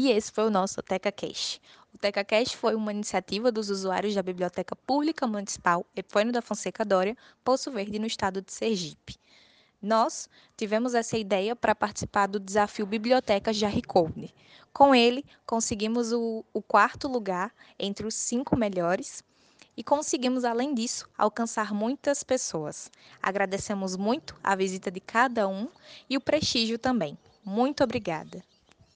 E esse foi o nosso TecaCast. O TecaCast foi uma iniciativa dos usuários da Biblioteca Pública Municipal Epônio da Fonseca Dória, Poço Verde, no estado de Sergipe. Nós tivemos essa ideia para participar do desafio Bibliotecas de Arricone. Com ele, conseguimos o, o quarto lugar entre os cinco melhores e conseguimos, além disso, alcançar muitas pessoas. Agradecemos muito a visita de cada um e o prestígio também. Muito obrigada!